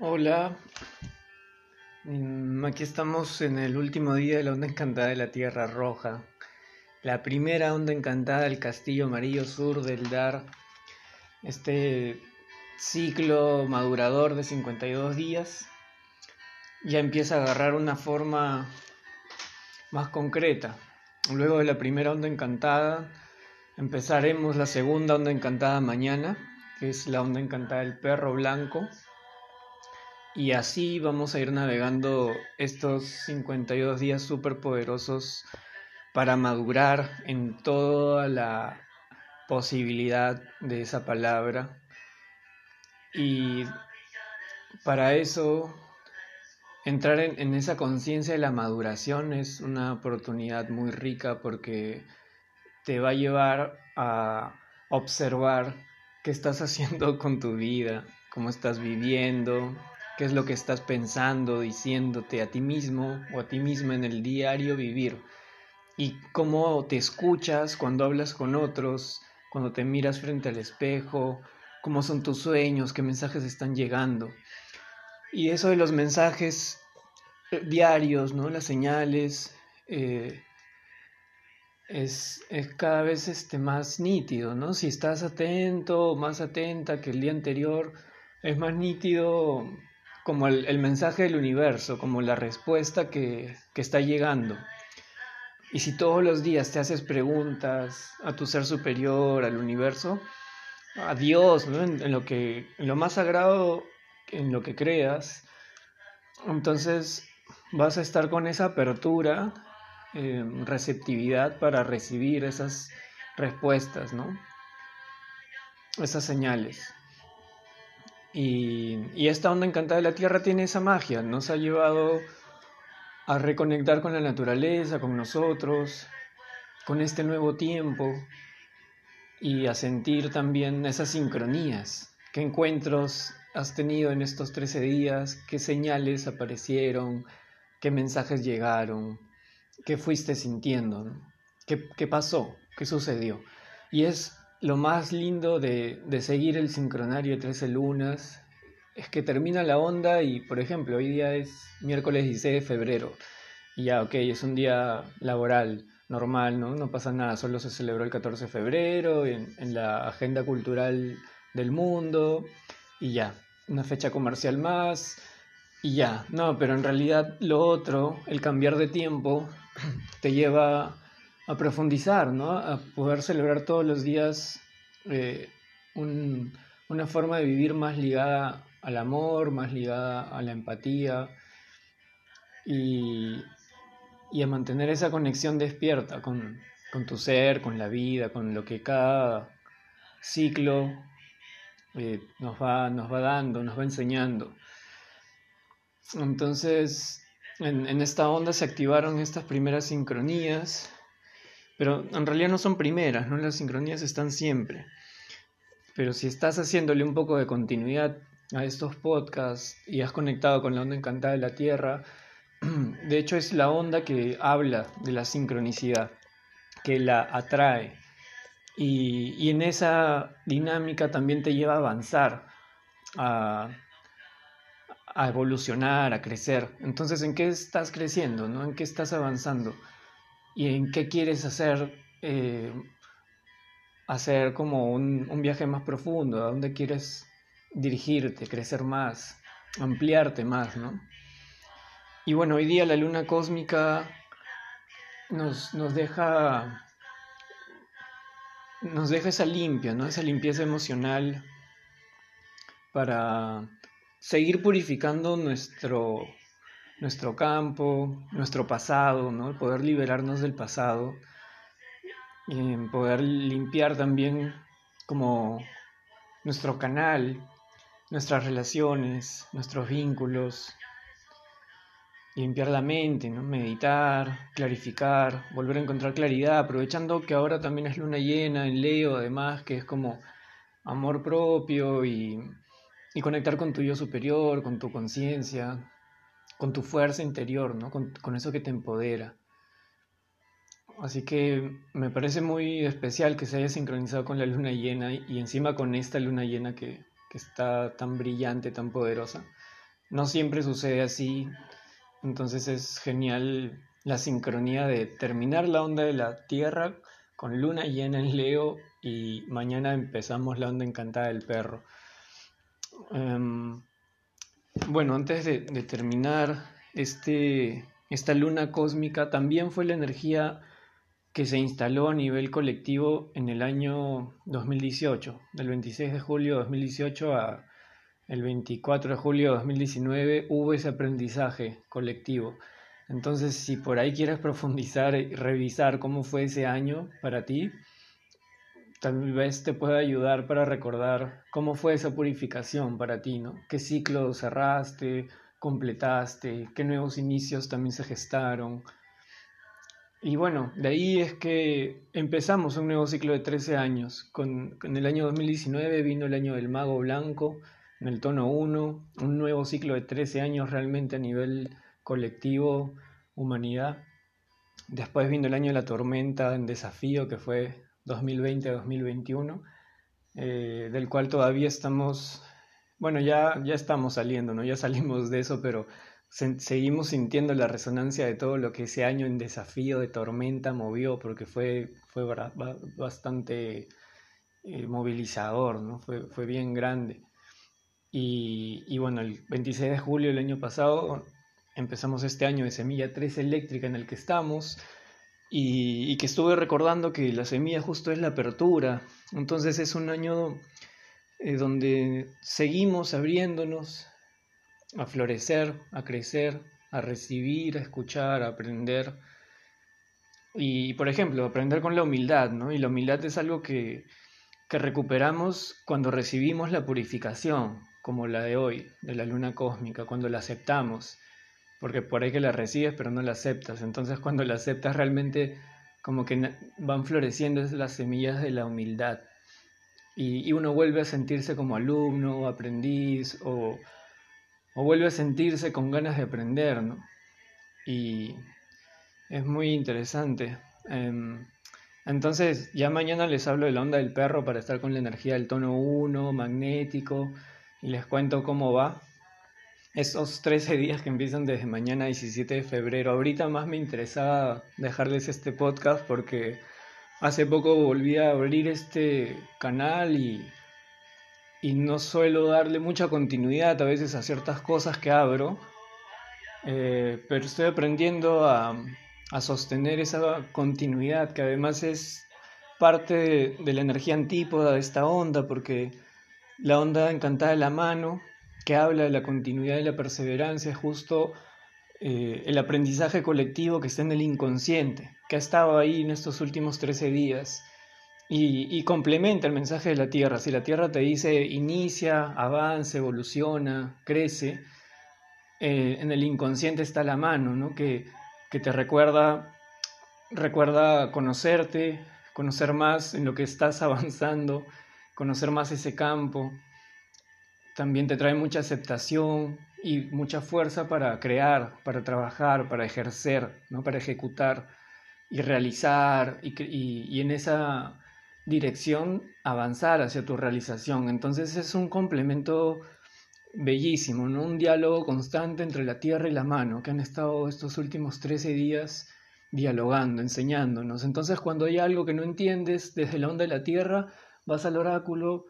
Hola, aquí estamos en el último día de la onda encantada de la Tierra Roja, la primera onda encantada del Castillo Amarillo Sur del Dar, este ciclo madurador de 52 días, ya empieza a agarrar una forma más concreta. Luego de la primera onda encantada, empezaremos la segunda onda encantada mañana, que es la onda encantada del perro blanco y así vamos a ir navegando estos 52 días súper poderosos para madurar en toda la posibilidad de esa palabra. Y para eso, entrar en, en esa conciencia de la maduración es una oportunidad muy rica porque te va a llevar a observar qué estás haciendo con tu vida, cómo estás viviendo, qué es lo que estás pensando, diciéndote a ti mismo o a ti misma en el diario vivir y cómo te escuchas cuando hablas con otros, cuando te miras frente al espejo, cómo son tus sueños, qué mensajes están llegando. Y eso de los mensajes eh, diarios, ¿no? Las señales, eh, es, es, cada vez este, más nítido, ¿no? Si estás atento, más atenta que el día anterior, es más nítido como el, mensaje del universo, como la respuesta que, está llegando. Y si todos los días te haces preguntas a tu ser superior, al universo, a Dios, en, lo que, en lo más sagrado, en lo que creas, entonces vas a estar con esa apertura, eh, receptividad para recibir esas respuestas, ¿no? Esas señales. Y, esta onda encantada de la Tierra tiene esa magia, nos ha llevado a reconectar con la naturaleza, con nosotros, con este nuevo tiempo y a sentir también esas sincronías. ¿Qué encuentros has tenido en estos 13 días? ¿Qué señales aparecieron? ¿Qué mensajes llegaron? ¿Qué fuiste sintiendo? ¿Qué, ¿Qué, pasó? ¿Qué sucedió? Y es lo más lindo de, seguir el sincronario de 13 lunas es que termina la onda y, por ejemplo, hoy día es miércoles 16 de febrero y ya, ok, es un día laboral, normal, ¿no? No pasa nada, solo se celebró el 14 de febrero en, en la agenda cultural del mundo y ya, una fecha comercial más y ya, no, pero en realidad lo otro, el cambiar de tiempo, te lleva a profundizar, ¿no? A poder celebrar todos los días eh, una forma de vivir más ligada al amor, más ligada a la empatía y, a mantener esa conexión despierta con, tu ser, con la vida, con lo que cada ciclo eh, nos, va, dando, nos va enseñando. Entonces, en, en esta onda se activaron estas primeras sincronías pero en realidad no son primeras, ¿no? Las sincronías están siempre. Pero si estás haciéndole un poco de continuidad a estos podcasts y has conectado con la onda encantada de la Tierra, de hecho es la onda que habla de la sincronicidad, que la atrae. Y, y en esa dinámica también te lleva a avanzar, a, a evolucionar, a crecer. Entonces, ¿en qué estás creciendo? ¿no? ¿En qué estás avanzando? Y en qué quieres hacer, eh, hacer como un, viaje más profundo, a dónde quieres dirigirte, crecer más, ampliarte más, ¿no? Y bueno, hoy día la luna cósmica nos, nos deja nos deja esa limpia, ¿no? Esa limpieza emocional para seguir purificando nuestro nuestro campo, nuestro pasado, ¿no? poder liberarnos del pasado, y poder limpiar también como nuestro canal, nuestras relaciones, nuestros vínculos, limpiar la mente, ¿no? meditar, clarificar, volver a encontrar claridad, aprovechando que ahora también es luna llena en Leo, además, que es como amor propio y, y conectar con tu yo superior, con tu conciencia, con tu fuerza interior, ¿no? Con, eso que te empodera. Así que me parece muy especial que se haya sincronizado con la luna llena y encima con esta luna llena que, está tan brillante, tan poderosa. no siempre sucede así, entonces es genial la sincronía de terminar la onda de la Tierra con luna llena en Leo y mañana empezamos la onda encantada del perro. Em, bueno, antes de, terminar, este, esta luna cósmica también fue la energía que se instaló a nivel colectivo en el año 2018, del 26 de julio de 2018 a el 24 de julio de 2019 hubo ese aprendizaje colectivo. Entonces, si por ahí quieres profundizar y revisar cómo fue ese año para ti, tal vez te pueda ayudar para recordar cómo fue esa purificación para ti, ¿no? ¿Qué ciclo cerraste, completaste, qué nuevos inicios también se gestaron? Y bueno, de ahí es que empezamos un nuevo ciclo de 13 años. Con, en el año 2019 vino el año del mago blanco, en el tono 1, un nuevo ciclo de 13 años realmente a nivel colectivo, humanidad. Después vino el año de la tormenta en desafío, que fue 2020-2021, eh, del cual todavía estamos, bueno, ya, ya estamos saliendo, ¿no? Ya salimos de eso, pero seguimos sintiendo la resonancia de todo lo que ese año en desafío de tormenta movió, porque fue, fue bastante eh, movilizador, ¿no? Fue, fue bien grande. Y, y, bueno, el 26 de julio del año pasado empezamos este año de Semilla 3 eléctrica en el que estamos y, que estuve recordando que la semilla justo es la apertura. Entonces es un año eh, donde seguimos abriéndonos a florecer, a crecer, a recibir, a escuchar, a aprender. Y, por ejemplo, aprender con la humildad, ¿no? Y la humildad es algo que, que recuperamos cuando recibimos la purificación, como la de hoy, de la luna cósmica, cuando la aceptamos porque por ahí que la recibes pero no la aceptas. Entonces cuando la aceptas realmente como que van floreciendo las semillas de la humildad. Y, uno vuelve a sentirse como alumno o aprendiz o, vuelve a sentirse con ganas de aprender, ¿no? Y es muy interesante. Em, entonces, ya mañana les hablo de la onda del perro para estar con la energía del tono 1, magnético, y les cuento cómo va esos 13 días que empiezan desde mañana 17 de febrero. Ahorita más me interesaba dejarles este podcast porque hace poco volví a abrir este canal y, y no suelo darle mucha continuidad a veces a ciertas cosas que abro, eh, pero estoy aprendiendo a, a, sostener esa continuidad que además es parte de, de la energía antípoda de esta onda porque la onda encantada de la mano que habla de la continuidad y la perseverancia es justo eh, el aprendizaje colectivo que está en el inconsciente, que ha estado ahí en estos últimos 13 días y, complementa el mensaje de la Tierra. Si la Tierra te dice inicia, avanza, evoluciona, crece, eh, en el inconsciente está la mano, ¿no? que, que te recuerda, recuerda conocerte, conocer más en lo que estás avanzando, conocer más ese campo también te trae mucha aceptación y mucha fuerza para crear, para trabajar, para ejercer, ¿no? para ejecutar y realizar y, y, en esa dirección avanzar hacia tu realización. Entonces es un complemento bellísimo, un diálogo constante entre la tierra y la mano que han estado estos últimos 13 días dialogando, enseñándonos. Entonces cuando hay algo que no entiendes desde la onda de la tierra, vas al oráculo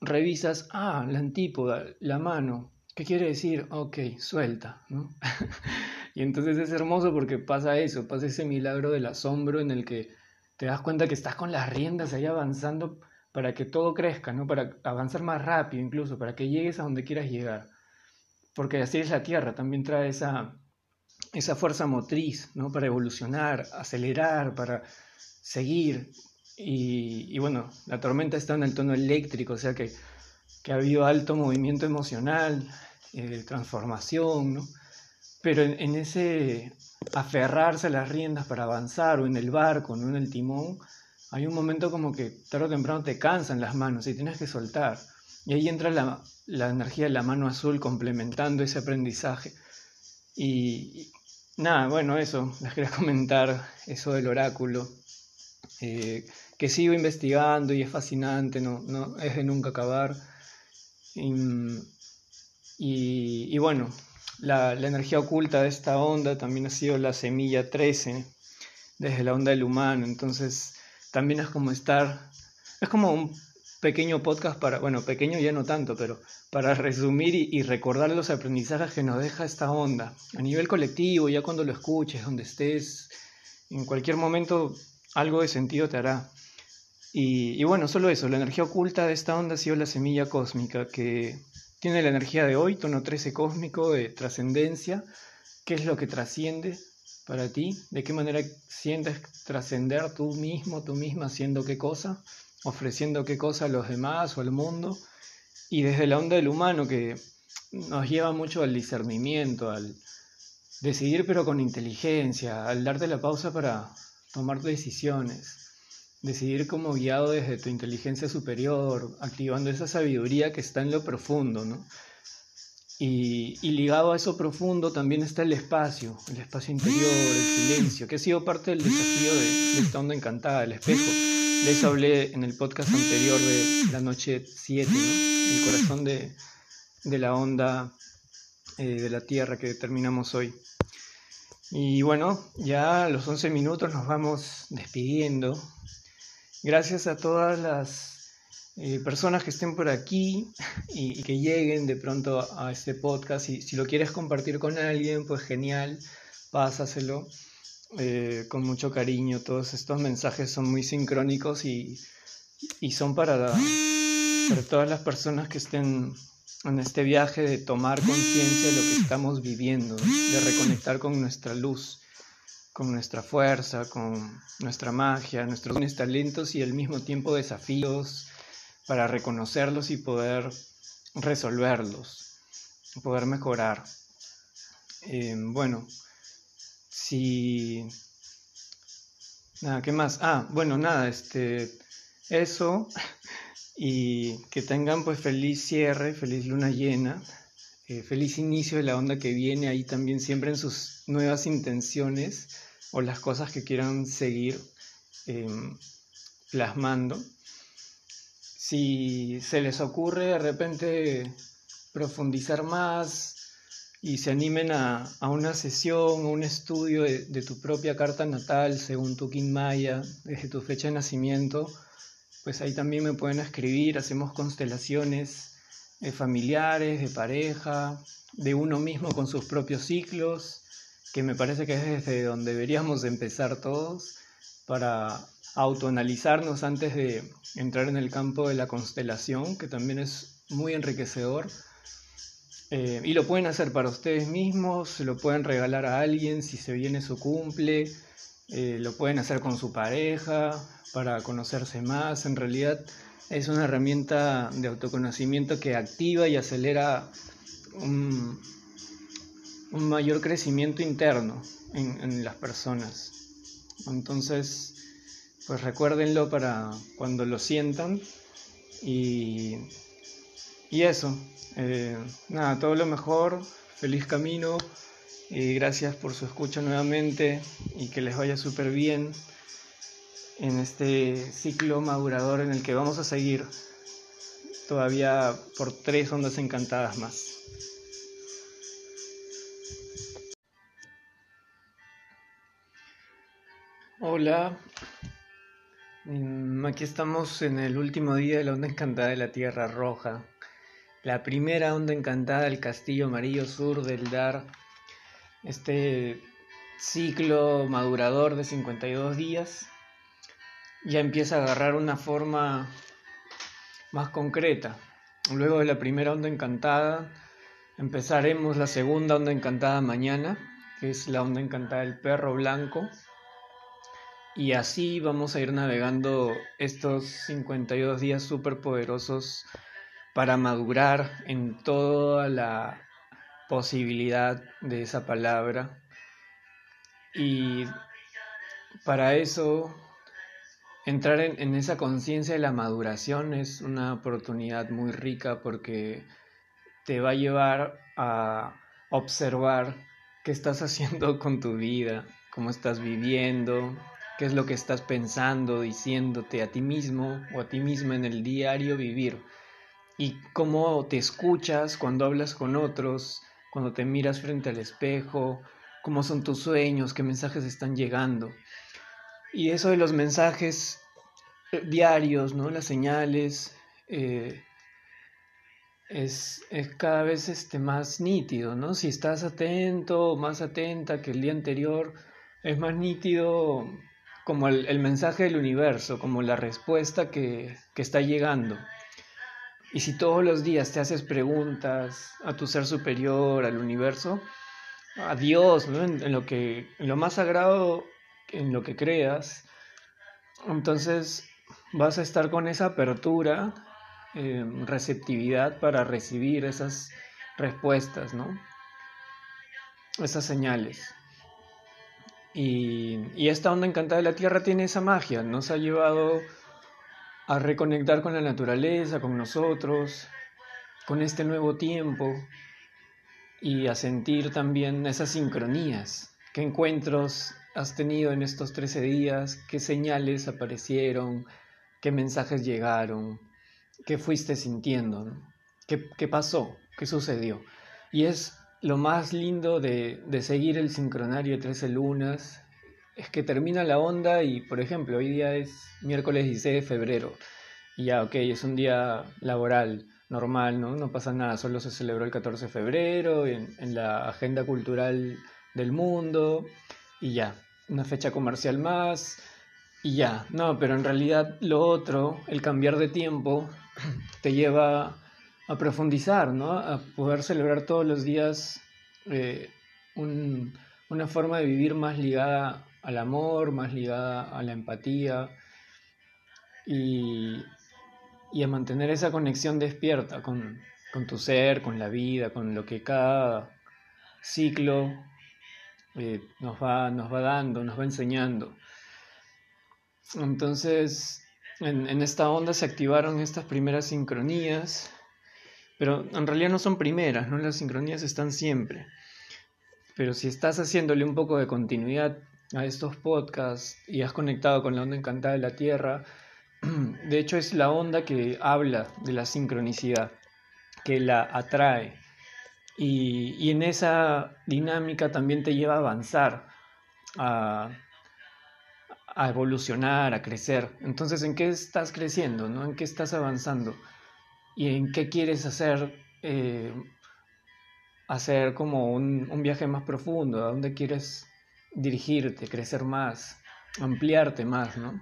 revisas, ah, la antípoda, la mano, ¿qué quiere decir? Ok, suelta, ¿no? y entonces es hermoso porque pasa eso, pasa ese milagro del asombro en el que te das cuenta que estás con las riendas ahí avanzando para que todo crezca, ¿no? Para avanzar más rápido incluso, para que llegues a donde quieras llegar. Porque así es la Tierra, también trae esa, esa fuerza motriz, ¿no? Para evolucionar, acelerar, para seguir, y, bueno, la tormenta está en el tono eléctrico, o sea que, ha habido alto movimiento emocional, eh, transformación, ¿no? Pero en, ese aferrarse a las riendas para avanzar, o en el barco, no en el timón, hay un momento como que tarde o temprano te cansan las manos y tienes que soltar. Y ahí entra la, la energía de la mano azul complementando ese aprendizaje. Y, nada, bueno, eso, les quería comentar eso del oráculo. Eh, que sigo investigando y es fascinante, no, no es de nunca acabar. Y, bueno, la, energía oculta de esta onda también ha sido la semilla 13, desde la onda del humano. Entonces, también es como estar, es como un pequeño podcast para, bueno, pequeño ya no tanto, pero para resumir y, y, recordar los aprendizajes que nos deja esta onda. A nivel colectivo, ya cuando lo escuches, donde estés, en cualquier momento algo de sentido te hará. Y, bueno, solo eso, la energía oculta de esta onda ha sido la semilla cósmica, que tiene la energía de hoy, tono 13 cósmico, de trascendencia, qué es lo que trasciende para ti, de qué manera sientes trascender tú mismo, tú misma, haciendo qué cosa, ofreciendo qué cosa a los demás o al mundo, y desde la onda del humano que nos lleva mucho al discernimiento, al decidir pero con inteligencia, al darte la pausa para tomar decisiones decidir como guiado desde tu inteligencia superior, activando esa sabiduría que está en lo profundo, ¿no? Y, ligado a eso profundo también está el espacio, el espacio interior, el silencio, que ha sido parte del desafío de, esta onda encantada, el espejo. De eso hablé en el podcast anterior de la noche 7, ¿no? el corazón de, la onda eh, de la Tierra que terminamos hoy. Y bueno, ya a los 11 minutos nos vamos despidiendo Gracias a todas las eh, personas que estén por aquí y, que lleguen de pronto a, este podcast. Y si lo quieres compartir con alguien, pues genial, pásaselo eh, con mucho cariño. Todos estos mensajes son muy sincrónicos y, son para, para todas las personas que estén en este viaje de tomar conciencia de lo que estamos viviendo, de reconectar con nuestra luz con nuestra fuerza, con nuestra magia, nuestros talentos y al mismo tiempo desafíos para reconocerlos y poder resolverlos, poder mejorar. Em, bueno, si... Nada, ¿qué más? Ah, bueno, nada, este... Eso y que tengan pues feliz cierre, feliz luna llena, eh, feliz inicio de la onda que viene ahí también siempre en sus nuevas intenciones o las cosas que quieran seguir em, plasmando. Si se les ocurre de repente profundizar más y se animen a, una sesión o un estudio de, tu propia carta natal según tu King desde tu fecha de nacimiento, pues ahí también me pueden escribir, hacemos constelaciones eh, familiares, de pareja, de uno mismo con sus propios ciclos que me parece que es desde donde deberíamos empezar todos para autoanalizarnos antes de entrar en el campo de la constelación, que también es muy enriquecedor. Eh, y lo pueden hacer para ustedes mismos, lo pueden regalar a alguien si se viene su cumple, eh, lo pueden hacer con su pareja para conocerse más. En realidad es una herramienta de autoconocimiento que activa y acelera un, un mayor crecimiento interno en, las personas. Entonces, pues recuérdenlo para cuando lo sientan y, y eso. Eh, nada, todo lo mejor, feliz camino y gracias por su escucha nuevamente y que les vaya súper bien en este ciclo madurador en el que vamos a seguir todavía por tres ondas encantadas más. Hola, aquí estamos en el último día de la onda encantada de la Tierra Roja, la primera onda encantada del Castillo Amarillo Sur del Dar, este ciclo madurador de 52 días, ya empieza a agarrar una forma más concreta. Luego de la primera onda encantada, empezaremos la segunda onda encantada mañana, que es la onda encantada del perro blanco y así vamos a ir navegando estos 52 días súper poderosos para madurar en toda la posibilidad de esa palabra. Y para eso, entrar en, esa conciencia de la maduración es una oportunidad muy rica porque te va a llevar a observar qué estás haciendo con tu vida, cómo estás viviendo, qué es lo que estás pensando, diciéndote a ti mismo o a ti misma en el diario vivir. y cómo te escuchas cuando hablas con otros, cuando te miras frente al espejo, cómo son tus sueños, qué mensajes están llegando. Y eso de los mensajes eh, diarios, ¿no? Las señales, eh, es, cada vez este, más nítido, ¿no? Si estás atento, más atenta que el día anterior, es más nítido como el, mensaje del universo, como la respuesta que, que está llegando. Y si todos los días te haces preguntas a tu ser superior, al universo, a Dios, en, lo que, en lo más sagrado, en lo que creas, entonces vas a estar con esa apertura, eh, receptividad para recibir esas respuestas, ¿no? Esas señales. Y, y esta onda encantada de la Tierra tiene esa magia, nos ha llevado a reconectar con la naturaleza, con nosotros, con este nuevo tiempo y a sentir también esas sincronías. ¿Qué encuentros has tenido en estos 13 días? ¿Qué señales aparecieron? ¿Qué mensajes llegaron? ¿Qué fuiste sintiendo? ¿Qué, pasó? ¿Qué sucedió? Y es lo más lindo de, de seguir el sincronario de 13 lunas, es que termina la onda y, por ejemplo, hoy día es miércoles 16 de febrero y ya, ok, es un día laboral normal, ¿no? No pasa nada, solo se celebró el 14 de febrero en la agenda cultural del mundo y ya, una fecha comercial más y ya, no, pero en realidad lo otro, el cambiar de tiempo, te lleva a profundizar, ¿no? A poder celebrar todos los días eh, una forma de vivir más ligada al amor, más ligada a la empatía y, a mantener esa conexión despierta con, tu ser, con la vida, con lo que cada ciclo eh, nos, va, nos va dando, nos va enseñando. Entonces, en, en, esta onda se activaron estas primeras sincronías, pero en realidad no son primeras, ¿no? Las sincronías están siempre. Pero si estás haciéndole un poco de continuidad a estos podcasts y has conectado con la onda encantada de la Tierra, de hecho es la onda que habla de la sincronicidad, que la atrae. Y, en esa dinámica también te lleva a avanzar, a, evolucionar, a crecer. Entonces, ¿en qué estás creciendo? ¿no? ¿En qué estás avanzando? ¿Y en qué quieres hacer? Eh, hacer como un, un viaje más profundo, a dónde quieres dirigirte, crecer más, ampliarte más, ¿no?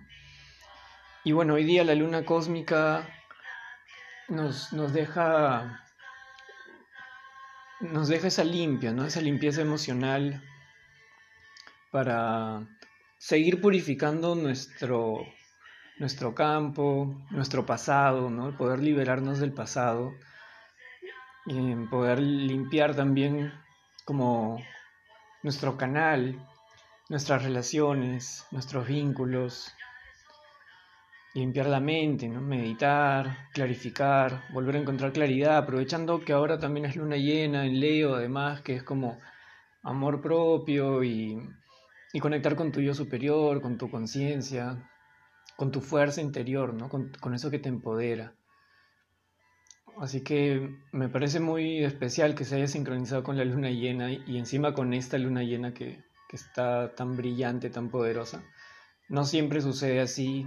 Y bueno, hoy día la luna cósmica nos, nos deja nos deja esa limpia, ¿no? Esa limpieza emocional para seguir purificando nuestro, nuestro campo, nuestro pasado, ¿no? Poder liberarnos del pasado y poder limpiar también como nuestro canal nuestras relaciones, nuestros vínculos, limpiar la mente, ¿no? meditar, clarificar, volver a encontrar claridad, aprovechando que ahora también es luna llena en Leo, además, que es como amor propio y, conectar con tu yo superior, con tu conciencia, con tu fuerza interior, ¿no? con, con eso que te empodera. Así que me parece muy especial que se haya sincronizado con la luna llena y encima con esta luna llena que, está tan brillante, tan poderosa. No siempre sucede así,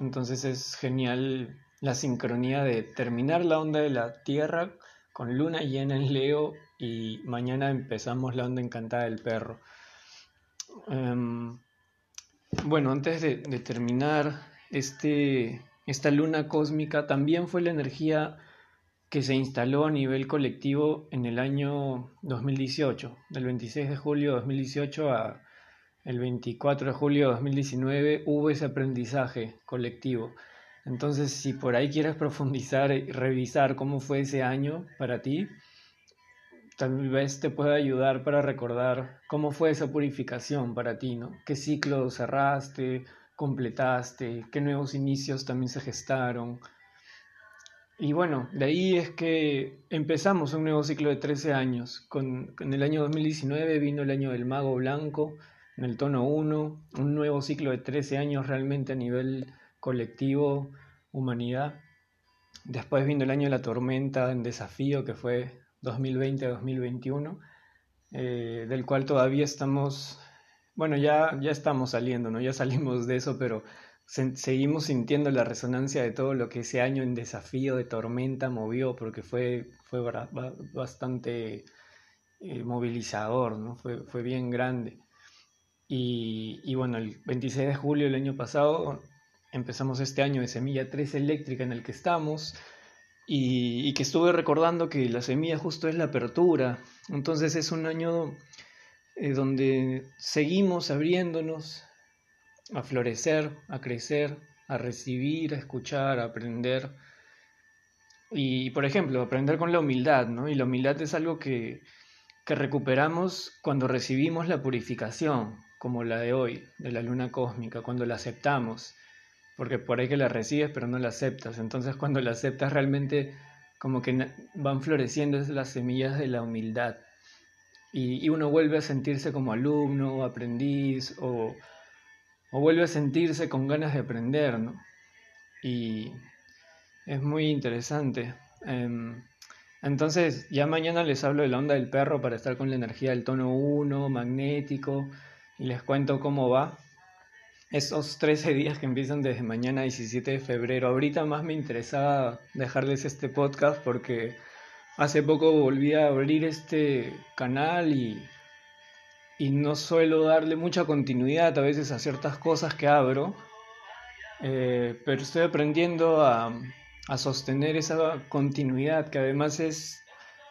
entonces es genial la sincronía de terminar la onda de la Tierra con luna llena en Leo y mañana empezamos la onda encantada del perro. Em, bueno, antes de, terminar, este, esta luna cósmica también fue la energía que se instaló a nivel colectivo en el año 2018, del 26 de julio de 2018 a el 24 de julio de 2019 hubo ese aprendizaje colectivo. Entonces, si por ahí quieres profundizar y revisar cómo fue ese año para ti, tal vez te pueda ayudar para recordar cómo fue esa purificación para ti, ¿no? ¿Qué ciclo cerraste, completaste, qué nuevos inicios también se gestaron? Y bueno, de ahí es que empezamos un nuevo ciclo de 13 años. Con, en el año 2019 vino el año del mago blanco, en el tono 1, un nuevo ciclo de 13 años realmente a nivel colectivo, humanidad. Después vino el año de la tormenta en desafío, que fue 2020-2021, eh, del cual todavía estamos, bueno, ya, ya estamos saliendo, ¿no? Ya salimos de eso, pero seguimos sintiendo la resonancia de todo lo que ese año en desafío de tormenta movió, porque fue, fue bastante eh, movilizador, ¿no? Fue, fue bien grande. Y, y, bueno, el 26 de julio del año pasado empezamos este año de Semilla 3 eléctrica en el que estamos y, que estuve recordando que la semilla justo es la apertura. Entonces es un año eh, donde seguimos abriéndonos a florecer, a crecer, a recibir, a escuchar, a aprender. Y, por ejemplo, aprender con la humildad, ¿no? Y la humildad es algo que, que recuperamos cuando recibimos la purificación, como la de hoy, de la luna cósmica, cuando la aceptamos porque por ahí que la recibes pero no la aceptas. Entonces cuando la aceptas realmente como que van floreciendo las semillas de la humildad. Y, uno vuelve a sentirse como alumno aprendiz o, o, vuelve a sentirse con ganas de aprender, ¿no? Y es muy interesante. Em, entonces ya mañana les hablo de la onda del perro para estar con la energía del tono 1, magnético, y les cuento cómo va esos 13 días que empiezan desde mañana 17 de febrero. Ahorita más me interesaba dejarles este podcast porque hace poco volví a abrir este canal y, y no suelo darle mucha continuidad a veces a ciertas cosas que abro, eh, pero estoy aprendiendo a, a, sostener esa continuidad que además es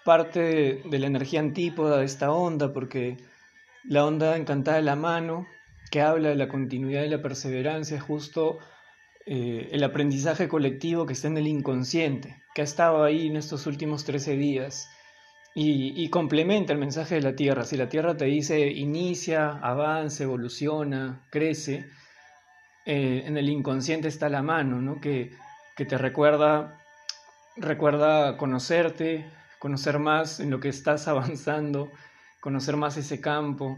parte de, de la energía antípoda de esta onda porque la onda encantada de la mano que habla de la continuidad y la perseverancia es justo eh, el aprendizaje colectivo que está en el inconsciente, que ha estado ahí en estos últimos 13 días y, complementa el mensaje de la Tierra. Si la Tierra te dice inicia, avanza, evoluciona, crece, eh, en el inconsciente está la mano, ¿no? que, que te recuerda, recuerda conocerte, conocer más en lo que estás avanzando, conocer más ese campo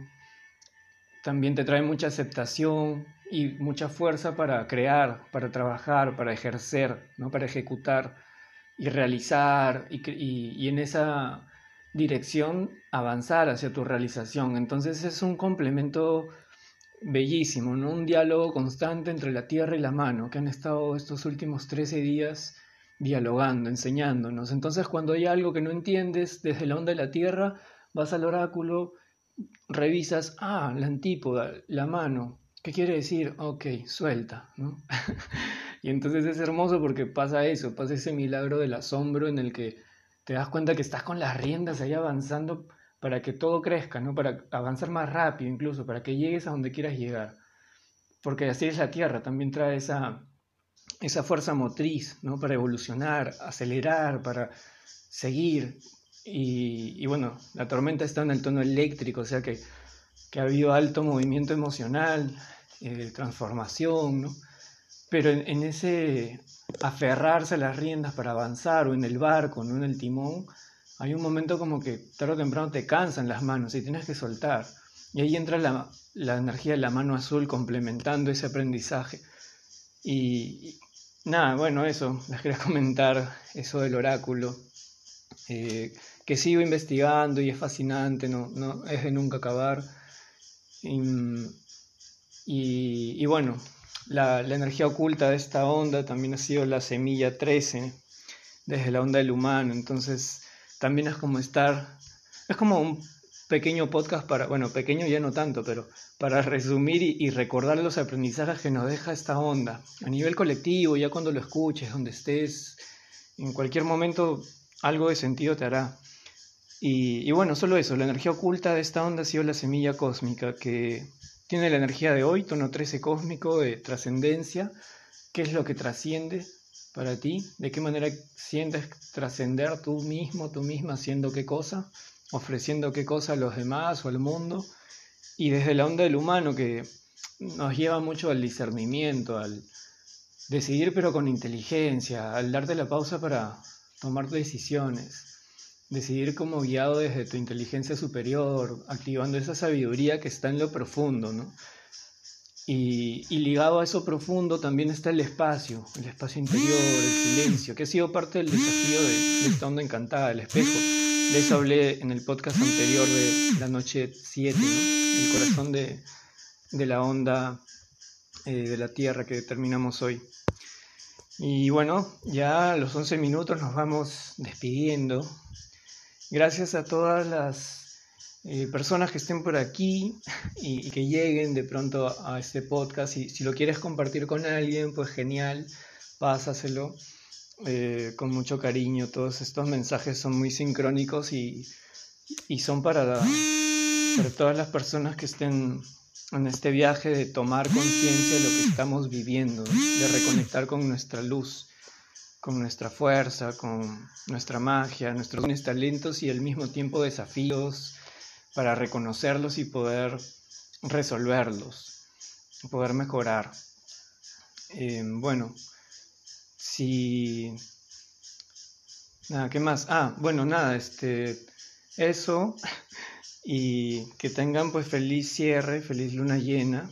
también te trae mucha aceptación y mucha fuerza para crear, para trabajar, para ejercer, ¿no? para ejecutar y realizar y, en esa dirección avanzar hacia tu realización. Entonces es un complemento bellísimo, ¿no? un diálogo constante entre la tierra y la mano que han estado estos últimos 13 días dialogando, enseñándonos. Entonces cuando hay algo que no entiendes desde la onda de la tierra, vas al oráculo revisas, ah, la antípoda, la mano, ¿qué quiere decir? Ok, suelta, ¿no? y entonces es hermoso porque pasa eso, pasa ese milagro del asombro en el que te das cuenta que estás con las riendas ahí avanzando para que todo crezca, ¿no? Para avanzar más rápido incluso, para que llegues a donde quieras llegar. Porque así es la Tierra, también trae esa, esa fuerza motriz, ¿no? Para evolucionar, acelerar, para seguir, y, bueno, la tormenta está en el tono eléctrico, o sea que, ha habido alto movimiento emocional, eh, transformación, ¿no? Pero en, ese aferrarse a las riendas para avanzar, o en el barco, no en el timón, hay un momento como que tarde o temprano te cansan las manos y tienes que soltar. Y ahí entra la, la energía de la mano azul complementando ese aprendizaje. Y, nada, bueno, eso, les quería comentar eso del oráculo. Eh, que sigo investigando y es fascinante, no, no es de nunca acabar. Y, bueno, la, energía oculta de esta onda también ha sido la semilla 13, desde la onda del humano, entonces también es como estar, es como un pequeño podcast para, bueno, pequeño ya no tanto, pero para resumir y, y recordar los aprendizajes que nos deja esta onda, a nivel colectivo, ya cuando lo escuches, donde estés, en cualquier momento algo de sentido te hará. Y, bueno, solo eso, la energía oculta de esta onda ha sido la semilla cósmica, que tiene la energía de hoy, tono 13 cósmico, de trascendencia, qué es lo que trasciende para ti, de qué manera sientes trascender tú mismo, tú misma, haciendo qué cosa, ofreciendo qué cosa a los demás o al mundo, y desde la onda del humano que nos lleva mucho al discernimiento, al decidir pero con inteligencia, al darte la pausa para tomar decisiones decidir como guiado desde tu inteligencia superior, activando esa sabiduría que está en lo profundo, ¿no? Y, ligado a eso profundo también está el espacio, el espacio interior, el silencio, que ha sido parte del desafío de, esta onda encantada, el espejo. De eso hablé en el podcast anterior de la noche 7, el corazón de, la onda eh, de la Tierra que terminamos hoy. Y bueno, ya a los 11 minutos nos vamos despidiendo. Gracias a todas las eh, personas que estén por aquí y, que lleguen de pronto a, este podcast. Y si lo quieres compartir con alguien, pues genial, pásaselo eh, con mucho cariño. Todos estos mensajes son muy sincrónicos y, son para, para todas las personas que estén en este viaje de tomar conciencia de lo que estamos viviendo, de reconectar con nuestra luz, con nuestra fuerza, con nuestra magia, nuestros talentos y al mismo tiempo desafíos, para reconocerlos y poder resolverlos, poder mejorar. Eh, bueno, si... Nada, ¿qué más? Ah, bueno, nada, este... Eso. Y que tengan pues feliz cierre, feliz luna llena,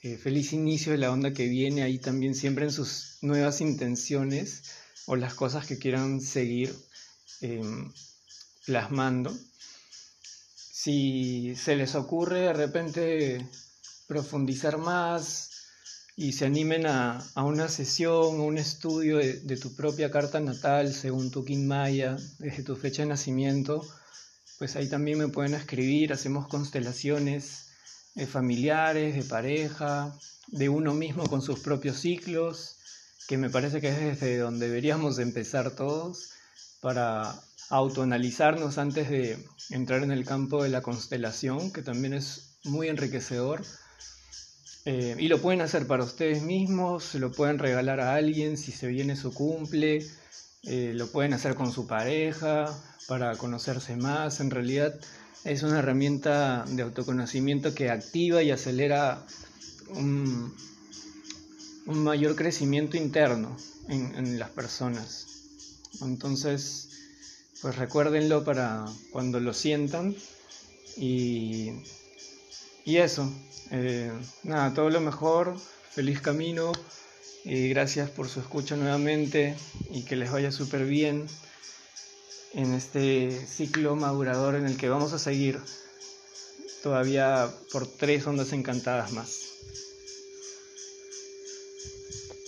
eh, feliz inicio de la onda que viene ahí también siempre en sus nuevas intenciones o las cosas que quieran seguir em, plasmando. Si se les ocurre de repente profundizar más y se animen a, una sesión o un estudio de, tu propia carta natal según tu King desde tu fecha de nacimiento, pues ahí también me pueden escribir, hacemos constelaciones eh, familiares, de pareja, de uno mismo con sus propios ciclos, que me parece que es desde donde deberíamos empezar todos para autoanalizarnos antes de entrar en el campo de la constelación, que también es muy enriquecedor. Eh, y lo pueden hacer para ustedes mismos, lo pueden regalar a alguien si se viene su cumple, eh, lo pueden hacer con su pareja para conocerse más. En realidad es una herramienta de autoconocimiento que activa y acelera un, mayor crecimiento interno en, en las personas. Entonces, pues recuérdenlo para cuando lo sientan. Y, y eso, eh, nada, todo lo mejor, feliz camino y gracias por su escucha nuevamente y que les vaya súper bien en este ciclo madurador en el que vamos a seguir todavía por tres ondas encantadas más.